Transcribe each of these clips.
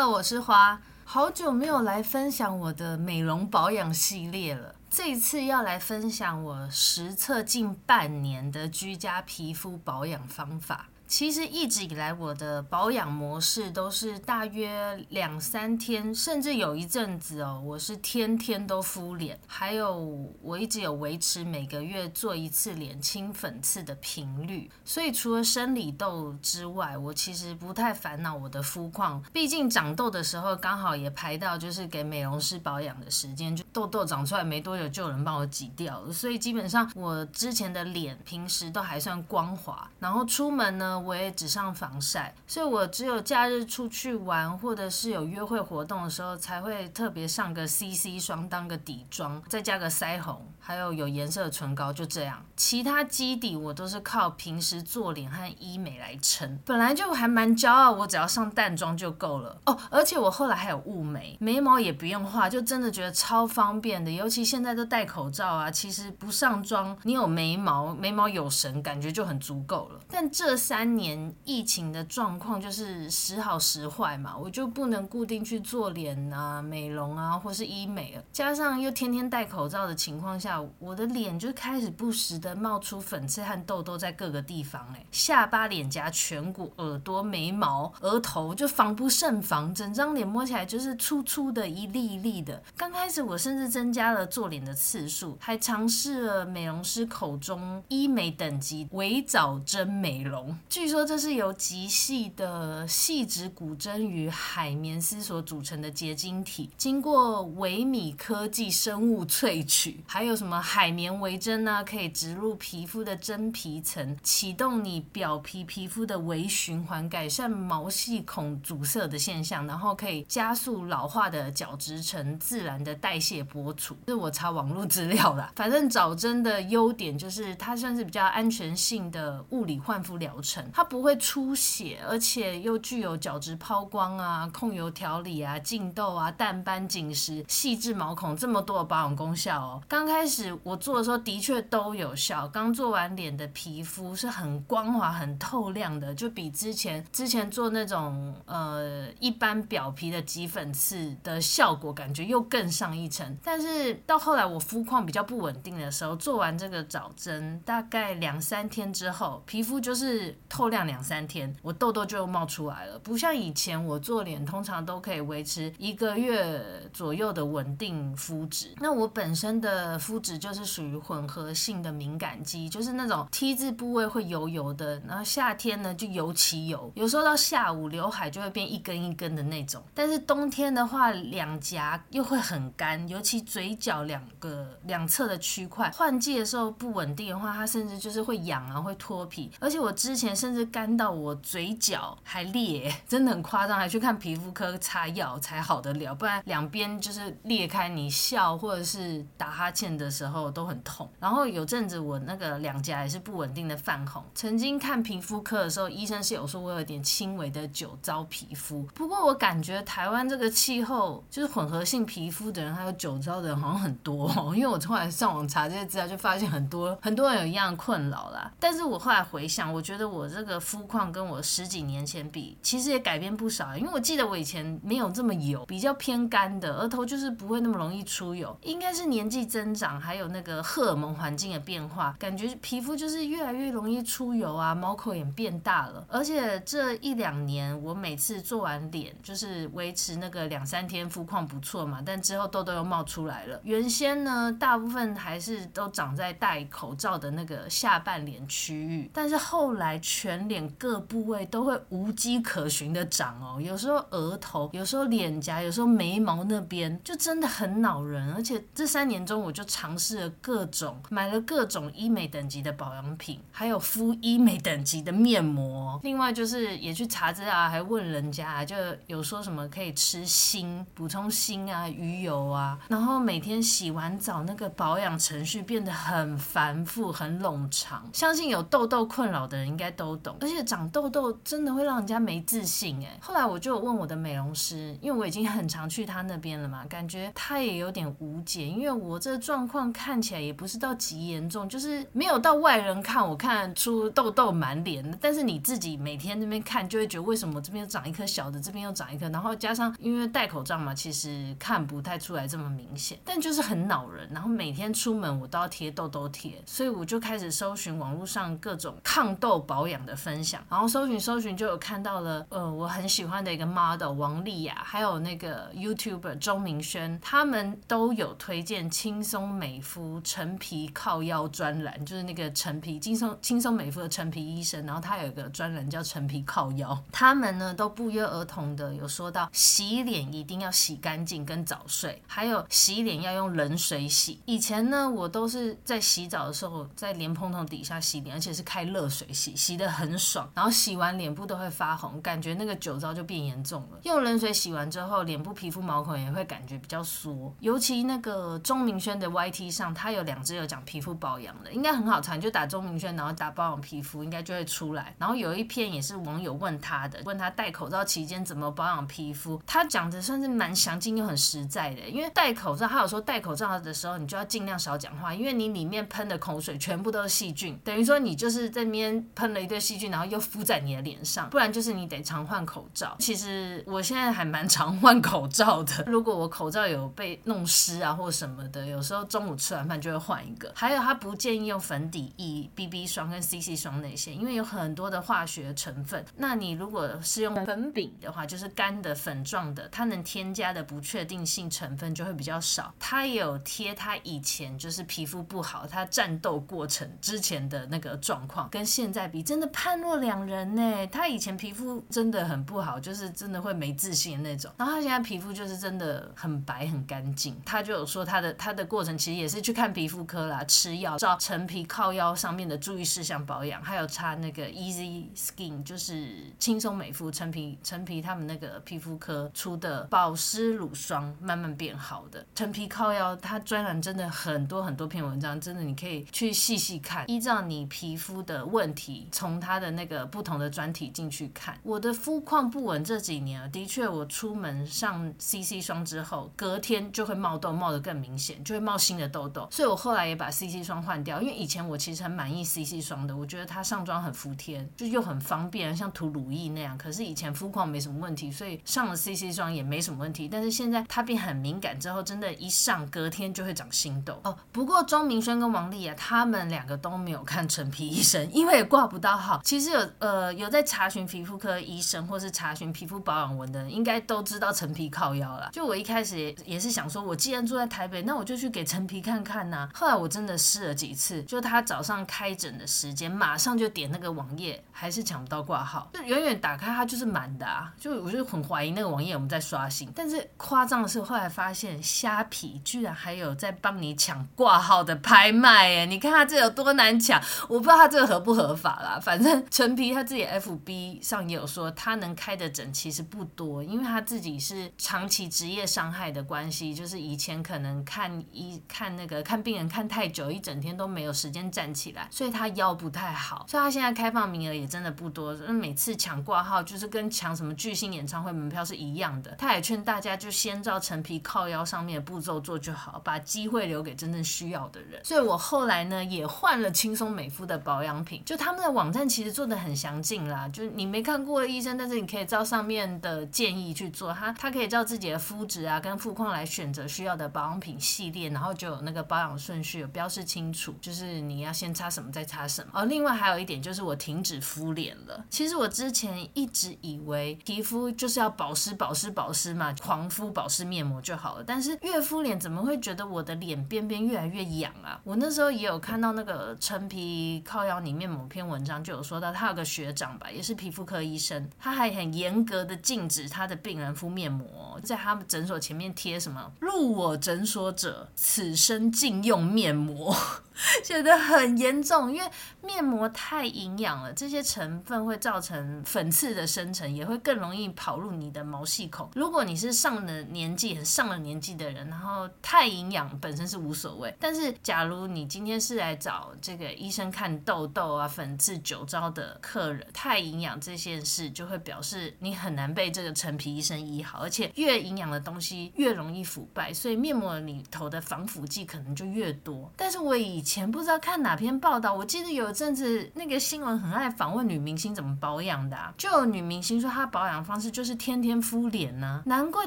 我是花，好久没有来分享我的美容保养系列了。这一次要来分享我实测近半年的居家皮肤保养方法。其实一直以来，我的保养模式都是大约两三天，甚至有一阵子哦，我是天天都敷脸。还有，我一直有维持每个月做一次脸清粉刺的频率。所以，除了生理痘之外，我其实不太烦恼我的肤况。毕竟长痘的时候刚好也排到就是给美容师保养的时间，就痘痘长出来没多久就有人帮我挤掉了。所以基本上我之前的脸平时都还算光滑，然后出门呢。我也只上防晒，所以我只有假日出去玩或者是有约会活动的时候，才会特别上个 CC 霜当个底妆，再加个腮红，还有有颜色的唇膏，就这样。其他基底我都是靠平时做脸和医美来撑。本来就还蛮骄傲，我只要上淡妆就够了哦。而且我后来还有雾眉，眉毛也不用画，就真的觉得超方便的。尤其现在都戴口罩啊，其实不上妆，你有眉毛，眉毛有神，感觉就很足够了。但这三三年疫情的状况就是时好时坏嘛，我就不能固定去做脸啊、美容啊或是医美了。加上又天天戴口罩的情况下，我的脸就开始不时的冒出粉刺和痘痘在各个地方，哎，下巴、脸颊、颧骨、耳朵、眉毛、额头就防不胜防，整张脸摸起来就是粗粗的一粒一粒的。刚开始我甚至增加了做脸的次数，还尝试了美容师口中医美等级微藻针美容。据说这是由极细的细质骨针与海绵丝所组成的结晶体，经过微米科技生物萃取，还有什么海绵微针呢？可以植入皮肤的真皮层，启动你表皮皮肤的微循环，改善毛细孔阻塞的现象，然后可以加速老化的角质层自然的代谢剥除。这我查网络资料啦，反正早针的优点就是它算是比较安全性的物理焕肤疗程。它不会出血，而且又具有角质抛光啊、控油调理啊、净痘啊、淡斑紧实、细致毛孔这么多的保养功效哦。刚开始我做的时候的确都有效，刚做完脸的皮肤是很光滑、很透亮的，就比之前之前做那种呃一般表皮的挤粉刺的效果感觉又更上一层。但是到后来我肤况比较不稳定的时候，做完这个早针大概两三天之后，皮肤就是透。亮两三天，我痘痘就冒出来了。不像以前我做脸，通常都可以维持一个月左右的稳定肤质。那我本身的肤质就是属于混合性的敏感肌，就是那种 T 字部位会油油的，然后夏天呢就尤其油，有时候到下午刘海就会变一根一根的那种。但是冬天的话，两颊又会很干，尤其嘴角两个两侧的区块，换季的时候不稳定的话，它甚至就是会痒啊，会脱皮。而且我之前甚至干到我嘴角还裂，真的很夸张，还去看皮肤科擦药才好得了，不然两边就是裂开，你笑或者是打哈欠的时候都很痛。然后有阵子我那个两颊也是不稳定的泛红，曾经看皮肤科的时候，医生是有说我有点轻微的酒糟皮肤。不过我感觉台湾这个气候，就是混合性皮肤的人还有酒糟的人好像很多哦，因为我后来上网查这些资料，就发现很多很多人有一样的困扰啦。但是我后来回想，我觉得我。这个肤况跟我十几年前比，其实也改变不少。因为我记得我以前没有这么油，比较偏干的，额头就是不会那么容易出油。应该是年纪增长，还有那个荷尔蒙环境的变化，感觉皮肤就是越来越容易出油啊，毛孔也变大了。而且这一两年，我每次做完脸，就是维持那个两三天肤况不错嘛，但之后痘痘又冒出来了。原先呢，大部分还是都长在戴口罩的那个下半脸区域，但是后来去全脸各部位都会无迹可寻的长哦，有时候额头，有时候脸颊，有时候眉毛那边，就真的很恼人。而且这三年中，我就尝试了各种，买了各种医美等级的保养品，还有敷医美等级的面膜。另外就是也去查资料，还问人家，就有说什么可以吃锌，补充锌啊，鱼油啊，然后每天洗完澡，那个保养程序变得很繁复、很冗长。相信有痘痘困扰的人应该都懂，而且长痘痘真的会让人家没自信哎。后来我就问我的美容师，因为我已经很常去他那边了嘛，感觉他也有点无解，因为我这状况看起来也不是到极严重，就是没有到外人看我看出痘痘满脸，但是你自己每天那边看就会觉得为什么这边长一颗小的，这边又长一颗，然后加上因为戴口罩嘛，其实看不太出来这么明显，但就是很恼人。然后每天出门我都要贴痘痘贴，所以我就开始搜寻网络上各种抗痘保养的分享，然后搜寻搜寻就有看到了，呃，我很喜欢的一个 model 王丽雅，还有那个 YouTuber 钟明轩，他们都有推荐轻松美肤陈皮靠腰专栏，就是那个陈皮轻松轻松美肤的陈皮医生，然后他有一个专栏叫陈皮靠腰，他们呢都不约而同的有说到洗脸一定要洗干净跟早睡，还有洗脸要用冷水洗。以前呢我都是在洗澡的时候在莲蓬头底下洗脸，而且是开热水洗，洗得很爽，然后洗完脸部都会发红，感觉那个酒糟就变严重了。用冷水洗完之后，脸部皮肤毛孔也会感觉比较缩，尤其那个钟明轩的 YT 上，他有两支有讲皮肤保养的，应该很好查，就打钟明轩，然后打保养皮肤，应该就会出来。然后有一篇也是网友问他的，问他戴口罩期间怎么保养皮肤，他讲的算是蛮详尽又很实在的。因为戴口罩，他有说戴口罩的时候，你就要尽量少讲话，因为你里面喷的口水全部都是细菌，等于说你就是在那边喷了一细菌，然后又敷在你的脸上，不然就是你得常换口罩。其实我现在还蛮常换口罩的，如果我口罩有被弄湿啊或什么的，有时候中午吃完饭就会换一个。还有他不建议用粉底液、BB 霜跟 CC 霜那些，因为有很多的化学成分。那你如果是用粉饼的话，就是干的粉状的，它能添加的不确定性成分就会比较少。他也有贴他以前就是皮肤不好，他战斗过程之前的那个状况，跟现在比真的判若两人呢。他以前皮肤真的很不好，就是真的会没自信的那种。然后他现在皮肤就是真的很白很干净。他就有说他的他的过程其实也是去看皮肤科啦，吃药照陈皮靠腰上面的注意事项保养，还有擦那个 Easy Skin，就是轻松美肤陈皮陈皮他们那个皮肤科出的保湿乳霜，慢慢变好的。陈皮靠腰，他专栏真的很多很多篇文章，真的你可以去细细看，依照你皮肤的问题，从从他的那个不同的专题进去看。我的肤况不稳这几年啊，的确我出门上 CC 霜之后，隔天就会冒痘，冒得更明显，就会冒新的痘痘。所以我后来也把 CC 霜换掉，因为以前我其实很满意 CC 霜的，我觉得它上妆很服帖，就又很方便，像涂乳液那样。可是以前肤况没什么问题，所以上了 CC 霜也没什么问题。但是现在它变很敏感之后，真的，一上隔天就会长新痘哦。不过钟明轩跟王丽啊，他们两个都没有看陈皮医生，因为也挂不到号。其实有呃有在查询皮肤科医生，或是查询皮肤保养文的人，应该都知道陈皮靠腰啦。就我一开始也也是想说，我既然住在台北，那我就去给陈皮看看呐、后来我真的试了几次，就他早上开诊的时间，马上就点那个网页，还是抢不到挂号，就远远打开它就是满的啊。就我就很怀疑那个网页我们在刷新。但是夸张的是，后来发现虾皮居然还有在帮你抢挂号的拍卖哎，你看他这有多难抢，我不知道他这个合不合法啦。反反正陈皮他自己 FB 上也有说，他能开的诊其实不多，因为他自己是长期职业伤害的关系，就是以前可能看一看那个看病人看太久，一整天都没有时间站起来，所以他腰不太好，所以他现在开放名额也真的不多。每次抢挂号就是跟抢什么巨星演唱会门票是一样的。他也劝大家就先照陈皮靠腰上面的步骤做就好，把机会留给真正需要的人。所以我后来呢也换了轻松美肤的保养品，就他们的网站。但其实做的很详尽啦。就是你没看过医生，但是你可以照上面的建议去做。他他可以照自己的肤质啊跟肤况来选择需要的保养品系列，然后就有那个保养顺序有标示清楚，就是你要先擦什么再擦什么。哦，另外还有一点就是我停止敷脸了。其实我之前一直以为皮肤就是要保湿保湿保湿嘛，狂敷保湿面膜就好了。但是越敷脸怎么会觉得我的脸边边越来越痒啊？我那时候也有看到那个陈皮靠腰里面某篇文章就有说到，他有个学长吧，也是皮肤科医生，他还很严格的禁止他的病人敷面膜，在他们诊所前面贴什么“入我诊所者，此生禁用面膜”。觉得很严重，因为面膜太营养了，这些成分会造成粉刺的生成，也会更容易跑入你的毛细孔。如果你是上了年纪、很上了年纪的人，然后太营养本身是无所谓，但是假如你今天是来找这个医生看痘痘啊、粉刺、酒糟的客人，太营养这件事就会表示你很难被这个陈皮医生医好，而且越营养的东西越容易腐败，所以面膜里头的防腐剂可能就越多。但是我以前前不知道看哪篇报道，我记得有一阵子那个新闻很爱访问女明星怎么保养的啊，就有女明星说她保养方式就是天天敷脸呢，难怪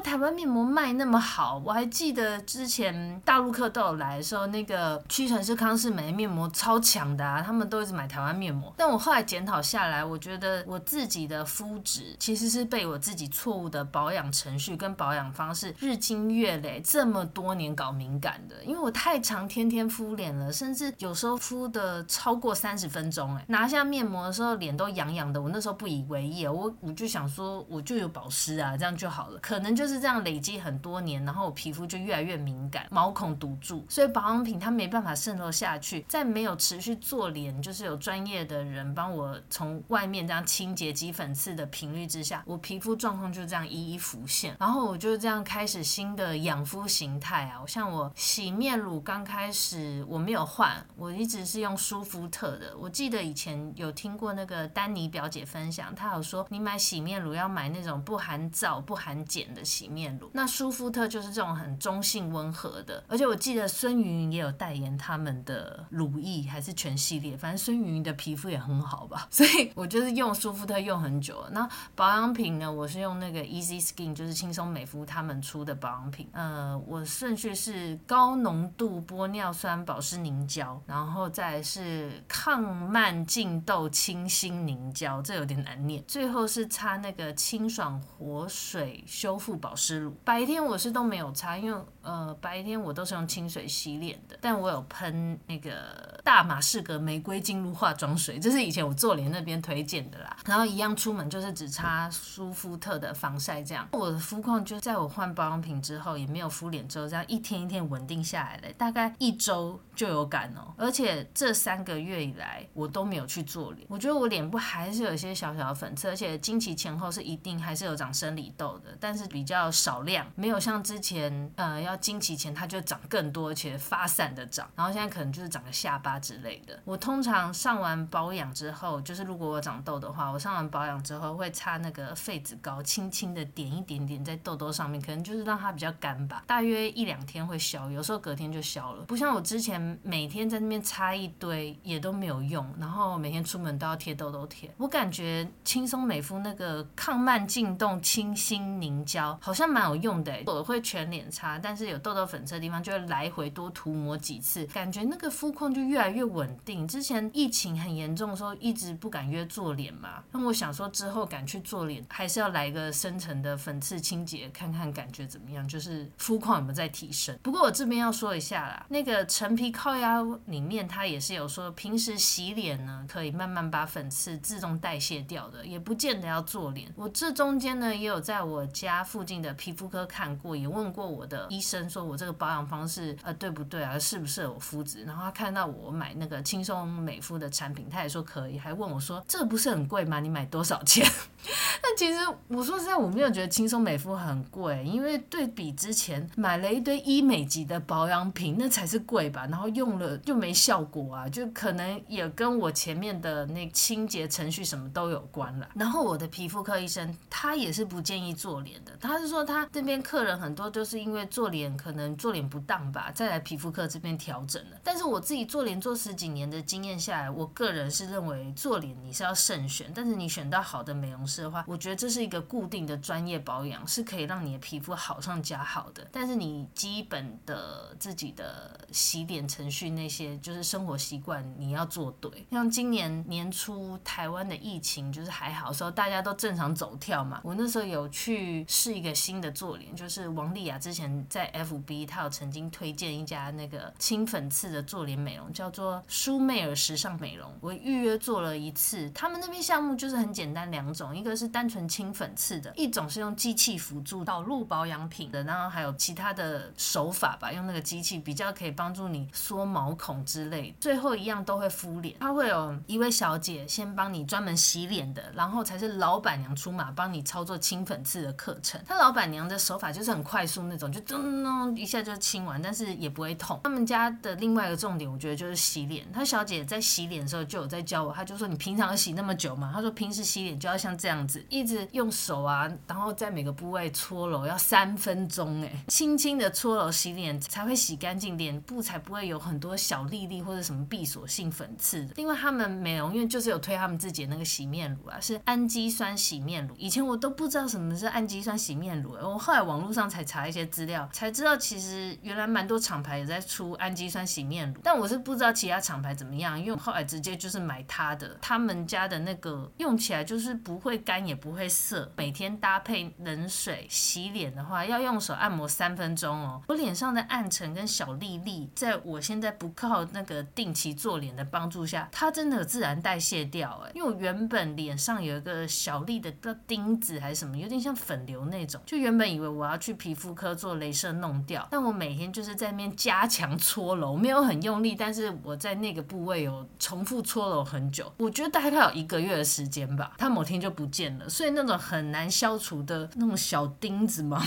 台湾面膜卖那么好。我还记得之前大陆客都有来的时候，那个屈臣氏、康氏美面膜超强的啊，他们都一直买台湾面膜。但我后来检讨下来，我觉得我自己的肤质其实是被我自己错误的保养程序跟保养方式日积月累这么多年搞敏感的，因为我太常天天敷脸了，甚至有。时候敷的超过三十分钟，哎，拿下面膜的时候脸都痒痒的。我那时候不以为意，我我就想说，我就有保湿啊，这样就好了。可能就是这样累积很多年，然后我皮肤就越来越敏感，毛孔堵住，所以保养品它没办法渗透下去。在没有持续做脸，就是有专业的人帮我从外面这样清洁挤粉刺的频率之下，我皮肤状况就这样一一浮现。然后我就这样开始新的养肤形态啊，像我洗面乳刚开始我没有换。我一直是用舒肤特的。我记得以前有听过那个丹妮表姐分享，她有说你买洗面乳要买那种不含皂、不含碱的洗面乳。那舒肤特就是这种很中性温和的。而且我记得孙芸芸也有代言他们的乳液，还是全系列。反正孙芸芸的皮肤也很好吧，所以我就是用舒肤特用很久了。那保养品呢，我是用那个 Easy Skin，就是轻松美肤他们出的保养品。呃，我顺序是高浓度玻尿酸保湿凝胶。然后再是抗慢净痘清新凝胶，这有点难念。最后是擦那个清爽活水修复保湿乳。白天我是都没有擦，因为呃白天我都是用清水洗脸的。但我有喷那个大马士革玫瑰精露化妆水，这是以前我做脸那边推荐的啦。然后一样出门就是只擦舒肤特的防晒，这样我的肤况就在我换保养品之后，也没有敷脸之后，这样一天一天稳定下来了，大概一周就有感哦。而且这三个月以来，我都没有去做脸。我觉得我脸部还是有一些小小的粉刺，而且经期前后是一定还是有长生理痘的，但是比较少量，没有像之前呃要经期前它就长更多，而且发散的长。然后现在可能就是长个下巴之类的。我通常上完保养之后，就是如果我长痘的话，我上完保养之后会擦那个痱子膏，轻轻的点一点点在痘痘上面，可能就是让它比较干吧。大约一两天会消，有时候隔天就消了。不像我之前每天在那边擦一堆也都没有用，然后每天出门都要贴痘痘贴。我感觉轻松美肤那个抗慢净痘清新凝胶好像蛮有用的，我会全脸擦，但是有痘痘粉刺的地方就会来回多涂抹几次，感觉那个肤况就越来越稳定。之前疫情很严重的时候，一直不敢约做脸嘛，那我想说之后敢去做脸，还是要来个深层的粉刺清洁，看看感觉怎么样，就是肤况有没有在提升。不过我这边要说一下啦，那个陈皮靠压里面它也是有说，平时洗脸呢，可以慢慢把粉刺自动代谢掉的，也不见得要做脸。我这中间呢，也有在我家附近的皮肤科看过，也问过我的医生，说我这个保养方式呃对不对啊，适不适合我肤质？然后他看到我买那个轻松美肤的产品，他也说可以，还问我说这个不是很贵吗？你买多少钱？但其实我说实在，我没有觉得轻松美肤很贵，因为对比之前买了一堆医美级的保养品，那才是贵吧？然后用了就没效果啊，就可能也跟我前面的那清洁程序什么都有关了。然后我的皮肤科医生他也是不建议做脸的，他是说他这边客人很多都是因为做脸可能做脸不当吧，再来皮肤科这边调整了。但是我自己做脸做十几年的经验下来，我个人是认为做脸你是要慎选，但是你选到好的美容是的话，我觉得这是一个固定的专业保养，是可以让你的皮肤好上加好的。但是你基本的自己的洗脸程序那些，就是生活习惯你要做对。像今年年初台湾的疫情就是还好时候，大家都正常走跳嘛。我那时候有去试一个新的做脸，就是王丽雅之前在 FB 她有曾经推荐一家那个清粉刺的做脸美容，叫做舒媚尔时尚美容。我预约做了一次，他们那边项目就是很简单两种，一个是单纯清粉刺的，一种是用机器辅助导入保养品的，然后还有其他的手法吧，用那个机器比较可以帮助你缩毛孔之类。最后一样都会敷脸，他会有一位小姐先帮你专门洗脸的，然后才是老板娘出马帮你操作清粉刺的课程。他老板娘的手法就是很快速那种，就咚咚一下就清完，但是也不会痛。他们家的另外一个重点，我觉得就是洗脸。他小姐在洗脸的时候就有在教我，他就说你平常洗那么久嘛，他说平时洗脸就要像这这样子，一直用手啊，然后在每个部位搓揉，要三分钟哎，轻轻的搓揉洗脸才会洗干净，脸部才不会有很多小粒粒或者什么闭锁性粉刺。另外他们美容院就是有推他们自己的那个洗面乳啊，是氨基酸洗面乳。以前我都不知道什么是氨基酸洗面乳，我后来网络上才查一些资料，才知道其实原来蛮多厂牌也在出氨基酸洗面乳，但我是不知道其他厂牌怎么样，因为后来直接就是买他的，他们家的那个用起来就是不会干也不会涩，每天搭配冷水洗脸的话，要用手按摩三分钟哦。我脸上的暗沉跟小粒粒，在我现在不靠那个定期做脸的帮助下，它真的有自然代谢掉哎，因为我原本脸上有一个小粒的钉子还是什么，有点像粉瘤那种，就原本以为我要去皮肤科做镭射弄掉，但我每天就是在那边加强搓揉，没有很用力，但是我在那个部位有重复搓揉很久，我觉得大概有一个月的时间吧，它某天就不见了，所以那种很难消除的那种小钉子嘛。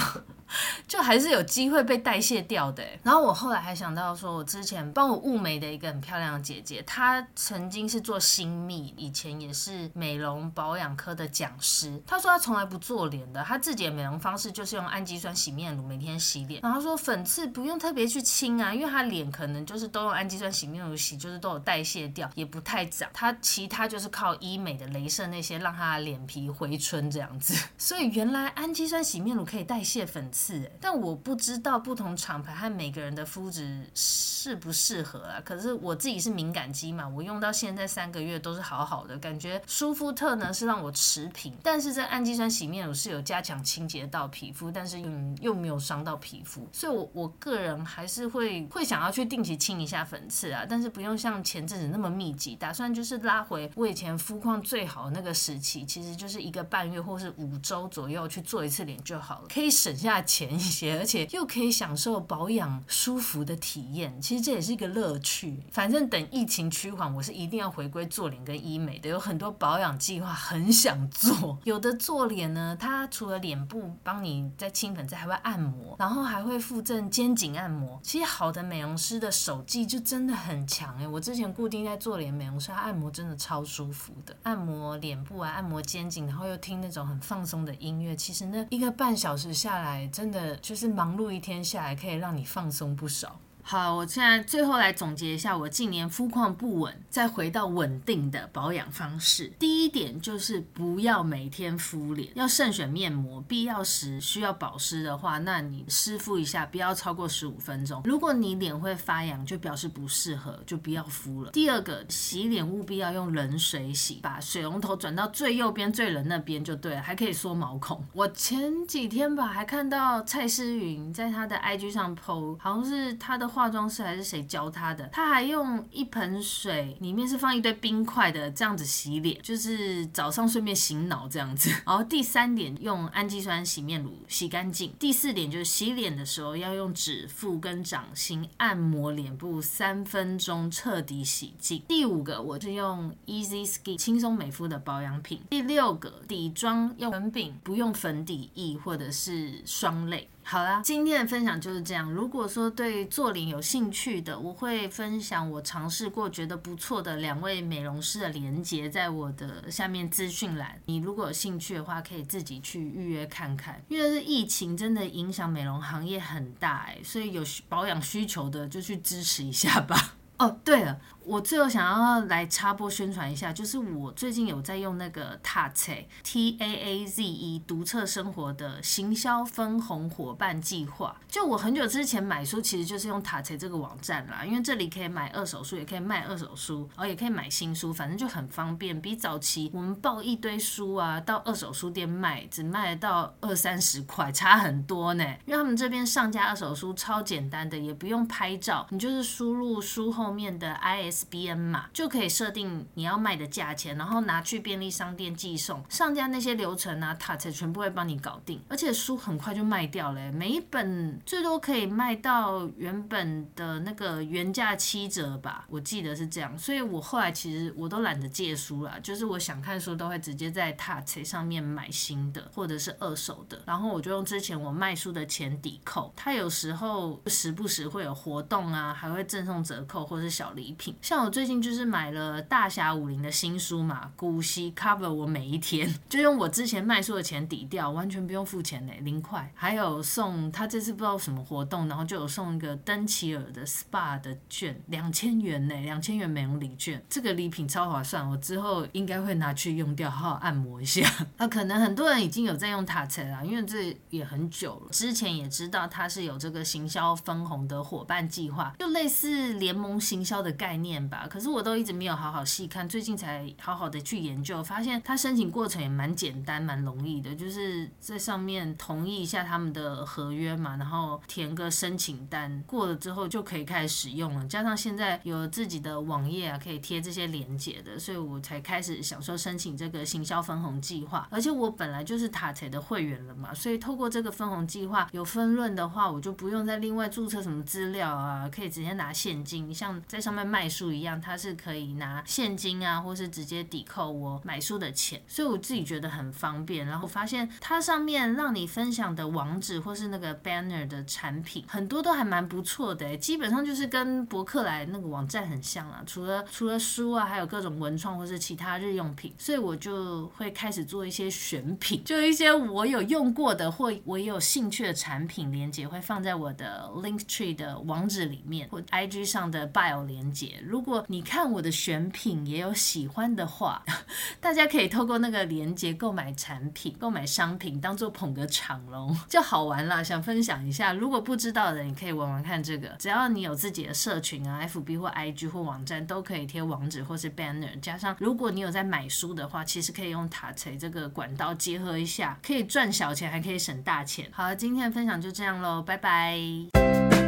就还是有机会被代谢掉的。然后我后来还想到说，我之前帮我雾眉的一个很漂亮的姐姐，她曾经是做新密，以前也是美容保养科的讲师。她说她从来不做脸的，她自己的美容方式就是用氨基酸洗面乳每天洗脸。然后说粉刺不用特别去清啊，因为她脸可能就是都用氨基酸洗面乳洗，就是都有代谢掉，也不太长。她其他就是靠医美的镭射那些让她的脸皮回春这样子。所以原来氨基酸洗面乳可以代谢粉刺。是，但我不知道不同厂牌和每个人的肤质适不适合啊。可是我自己是敏感肌嘛，我用到现在三个月都是好好的，感觉舒肤特呢是让我持平，但是这氨基酸洗面乳是有加强清洁到皮肤，但是嗯又没有伤到皮肤，所以我我个人还是会会想要去定期清一下粉刺啊，但是不用像前阵子那么密集，打算就是拉回我以前肤况最好的那个时期，其实就是一个半月或是五周左右去做一次脸就好了，可以省下。浅一些，而且又可以享受保养舒服的体验，其实这也是一个乐趣。反正等疫情趋缓，我是一定要回归做脸跟医美的，有很多保养计划很想做。有的做脸呢，它除了脸部帮你在清粉刺，还会按摩，然后还会附赠肩颈按摩。其实好的美容师的手技就真的很强哎，我之前固定在做脸美容师，他按摩真的超舒服的，按摩脸部啊，按摩肩颈，然后又听那种很放松的音乐，其实那一个半小时下来。真的就是忙碌一天下来，可以让你放松不少。好，我现在最后来总结一下我近年肤况不稳，再回到稳定的保养方式。第一点就是不要每天敷脸，要慎选面膜。必要时需要保湿的话，那你湿敷一下，不要超过十五分钟。如果你脸会发痒，就表示不适合，就不要敷了。第二个，洗脸务必要用冷水洗，把水龙头转到最右边最冷那边就对了，还可以缩毛孔。我前几天吧，还看到蔡诗芸在她的 IG 上 po，好像是她的。化妆师还是谁教他的？他还用一盆水，里面是放一堆冰块的，这样子洗脸，就是早上顺便醒脑这样子。然后第三点，用氨基酸洗面乳洗干净。第四点就是洗脸的时候要用指腹跟掌心按摩脸部三分钟，彻底洗净。第五个，我是用 Easy Skin 轻松美肤的保养品。第六个，底妆用粉饼，不用粉底液或者是霜类。好啦，今天的分享就是这样。如果说对做脸有兴趣的，我会分享我尝试过觉得不错的两位美容师的连结，在我的下面资讯栏。你如果有兴趣的话，可以自己去预约看看。因为是疫情真的影响美容行业很大哎，所以有保养需求的就去支持一下吧。哦，对了。我最后想要来插播宣传一下，就是我最近有在用那个 Taze T A A Z E 独特生活的行销分红伙伴计划。就我很久之前买书，其实就是用 Taaze 这个网站啦，因为这里可以买二手书，也可以卖二手书，然后也可以买新书，反正就很方便。比早期我们抱一堆书啊，到二手书店卖，只卖到二三十块，差很多呢。因为他们这边上架二手书超简单的，也不用拍照，你就是输入书后面的 I S。SBN 码就可以设定你要卖的价钱，然后拿去便利商店寄送，上架那些流程啊，塔才全部会帮你搞定。而且书很快就卖掉了，每一本最多可以卖到原本的那个原价七折吧，我记得是这样。所以我后来其实我都懒得借书了，就是我想看书都会直接在 Taaze 上面买新的或者是二手的，然后我就用之前我卖书的钱抵扣。它有时候时不时会有活动啊，还会赠送折扣或者是小礼品。像我最近就是买了大侠武林的新书嘛，古稀 cover 我每一天，就用我之前卖书的钱抵掉，完全不用付钱呢，零块。还有送他这次不知道什么活动，然后就有送一个登奇尔的 SPA 的券，两千元呢，两千元美容礼券，这个礼品超划算，我之后应该会拿去用掉，好好按摩一下。啊，可能很多人已经有在用 Taaze 啦，因为这也很久了，之前也知道它是有这个行销分红的伙伴计划，就类似联盟行销的概念。面吧，可是我都一直没有好好细看，最近才好好的去研究，发现它申请过程也蛮简单、蛮容易的，就是在上面同意一下他们的合约嘛，然后填个申请单，过了之后就可以开始使用了。加上现在有自己的网页啊，可以贴这些连接的，所以我才开始想说申请这个行销分红计划。而且我本来就是塔财的会员了嘛，所以透过这个分红计划有分润的话，我就不用再另外注册什么资料啊，可以直接拿现金，像在上面卖书。一样，它是可以拿现金啊，或是直接抵扣我买书的钱，所以我自己觉得很方便。然后发现它上面让你分享的网址或是那个 banner 的产品，很多都还蛮不错的，基本上就是跟博客来那个网站很像啊。除了除了书啊，还有各种文创或是其他日用品，所以我就会开始做一些选品，就一些我有用过的或我也有兴趣的产品连接会放在我的 Linktree 的网址里面，或 IG 上的 bio 连接。如果你看我的选品也有喜欢的话，大家可以透过那个链接购买产品、购买商品，当做捧个场喽，就好玩啦。想分享一下，如果不知道的，你可以玩玩看这个。只要你有自己的社群啊，FB 或 IG 或网站，都可以贴网址或是 banner。加上如果你有在买书的话，其实可以用 Taaze 这个管道结合一下，可以赚小钱，还可以省大钱。好了，今天的分享就这样喽，拜拜。